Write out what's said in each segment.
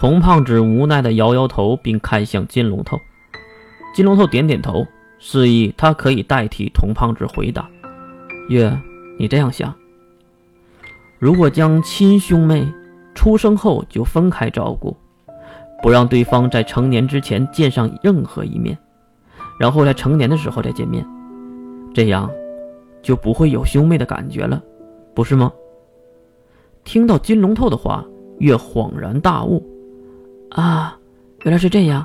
童胖子无奈地摇摇头，并看向金龙头。金龙头点点头，示意他可以代替童胖子回答。月，你这样想：如果将亲兄妹出生后就分开照顾，不让对方在成年之前见上任何一面，然后在成年的时候再见面，这样就不会有兄妹的感觉了，不是吗？听到金龙头的话，月恍然大悟。啊，原来是这样。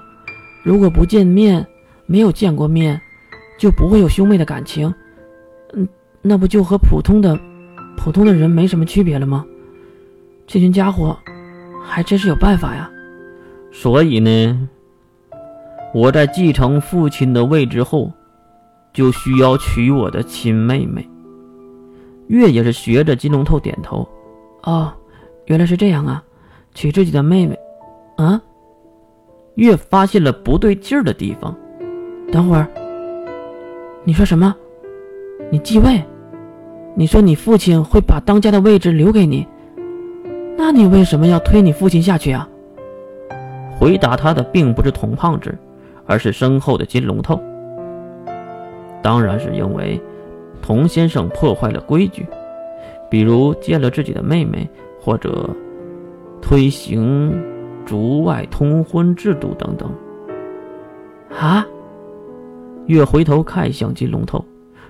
如果不见面，没有见过面，就不会有兄妹的感情。嗯，那不就和普通的、普通的人没什么区别了吗？这群家伙还真是有办法呀。所以呢，我在继承父亲的位置后，就需要娶我的亲妹妹。月也是学着金龙头点头。哦，原来是这样啊，娶自己的妹妹。啊！越发现了不对劲儿的地方。等会儿，你说什么？你继位？你说你父亲会把当家的位置留给你？那你为什么要推你父亲下去啊？回答他的并不是童胖子，而是身后的金龙头。当然是因为童先生破坏了规矩，比如见了自己的妹妹，或者推行。族外通婚制度等等。啊！月回头看向金龙头，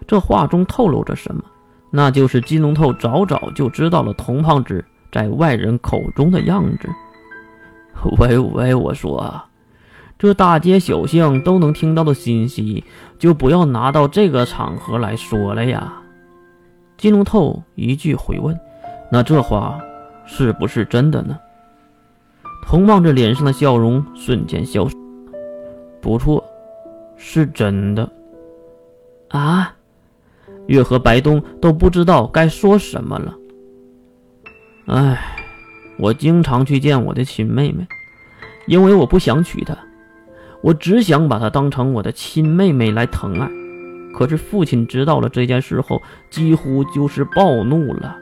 这话中透露着什么？那就是金龙头早早就知道了童胖子在外人口中的样子。喂喂，我说，这大街小巷都能听到的信息，就不要拿到这个场合来说了呀！金龙头一句回问：“那这话是不是真的呢？”童望着脸上的笑容瞬间消失。不错，是真的。啊！月和白冬都不知道该说什么了。唉，我经常去见我的亲妹妹，因为我不想娶她，我只想把她当成我的亲妹妹来疼爱。可是父亲知道了这件事后，几乎就是暴怒了，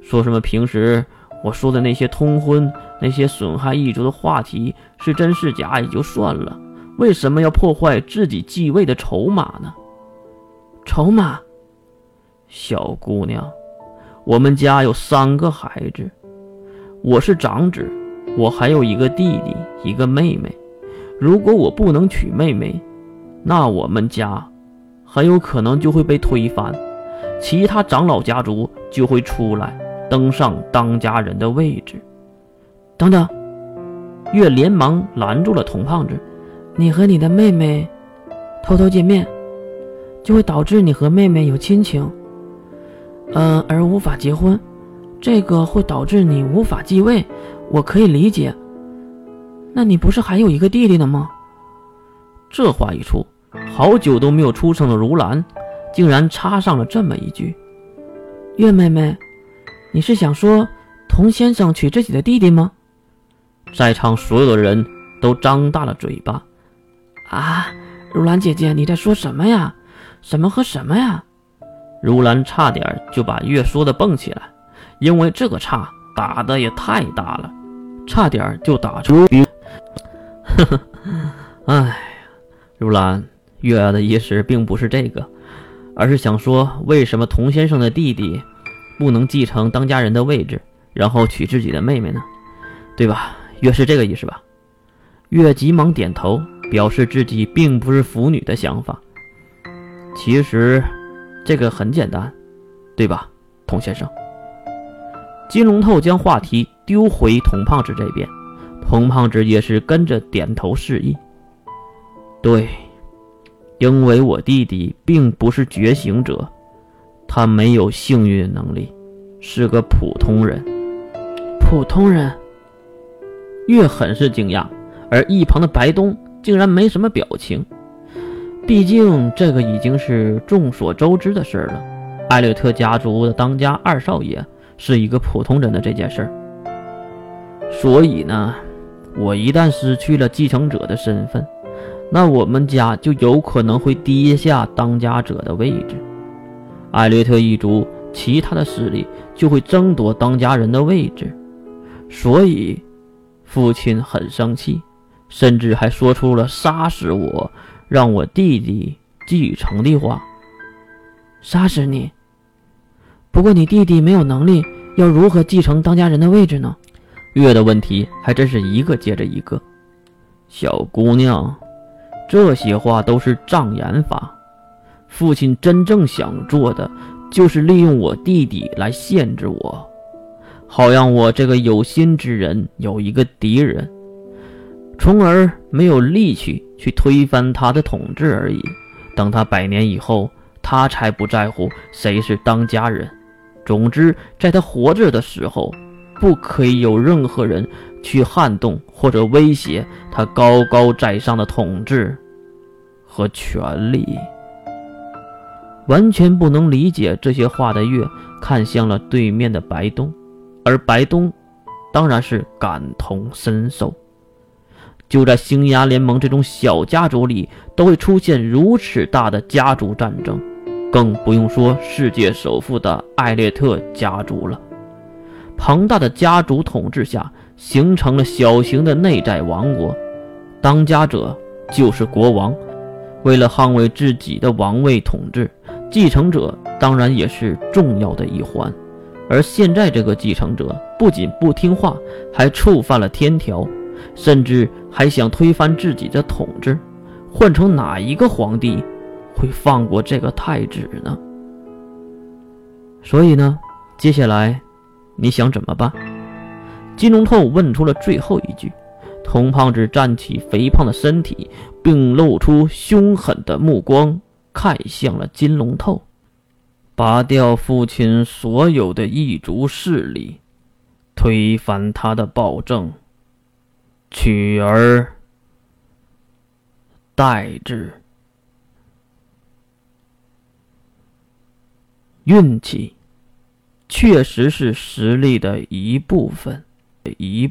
说什么平时我说的那些通婚。那些损害一族的话题是真是假也就算了，为什么要破坏自己继位的筹码呢？筹码，小姑娘，我们家有三个孩子，我是长子，我还有一个弟弟，一个妹妹。如果我不能娶妹妹，那我们家很有可能就会被推翻，其他长老家族就会出来登上当家人的位置。等等，月连忙拦住了童胖子：“你和你的妹妹偷偷见面，就会导致你和妹妹有亲情，嗯，而无法结婚，这个会导致你无法继位。我可以理解。那你不是还有一个弟弟呢吗？”这话一出，好久都没有出声的如兰，竟然插上了这么一句：“月妹妹，你是想说童先生娶自己的弟弟吗？”在场所有的人都张大了嘴巴，啊！如兰姐姐，你在说什么呀？什么和什么呀？如兰差点就把月说的蹦起来，因为这个岔打的也太大了，差点就打出。呵呵，哎呀，如兰，月儿的意思并不是这个，而是想说，为什么童先生的弟弟不能继承当家人的位置，然后娶自己的妹妹呢？对吧？月是这个意思吧？月急忙点头，表示自己并不是腐女的想法。其实，这个很简单，对吧，童先生？金龙头将话题丢回童胖子这边，童胖子也是跟着点头示意。对，因为我弟弟并不是觉醒者，他没有幸运能力，是个普通人。普通人。月很是惊讶，而一旁的白东竟然没什么表情。毕竟这个已经是众所周知的事儿了。艾略特家族的当家二少爷是一个普通人的这件事儿，所以呢，我一旦失去了继承者的身份，那我们家就有可能会跌下当家者的位置。艾略特一族其他的势力就会争夺当家人的位置，所以。父亲很生气，甚至还说出了杀死我，让我弟弟继承的话。杀死你？不过你弟弟没有能力，要如何继承当家人的位置呢？月的问题还真是一个接着一个。小姑娘，这些话都是障眼法。父亲真正想做的，就是利用我弟弟来限制我，好让我这个有心之人有一个敌人，从而没有力气去推翻他的统治而已。等他百年以后，他才不在乎谁是当家人。总之，在他活着的时候。不可以有任何人去撼动或者威胁他高高在上的统治和权力。完全不能理解这些话的月看向了对面的白东，而白东当然是感同身受。就在星牙联盟这种小家族里都会出现如此大的家族战争，更不用说世界首富的艾略特家族了。庞大的家族统治下，形成了小型的内在王国，当家者就是国王。为了捍卫自己的王位统治，继承者当然也是重要的一环。而现在这个继承者不仅不听话，还触犯了天条，甚至还想推翻自己的统治。换成哪一个皇帝会放过这个太子呢？所以呢，接下来。你想怎么办？金龙透问出了最后一句。童胖子站起肥胖的身体，并露出凶狠的目光，看向了金龙透。拔掉父亲所有的异族势力，推翻他的暴政，取而代之。运气。确实是实力的一部分，一。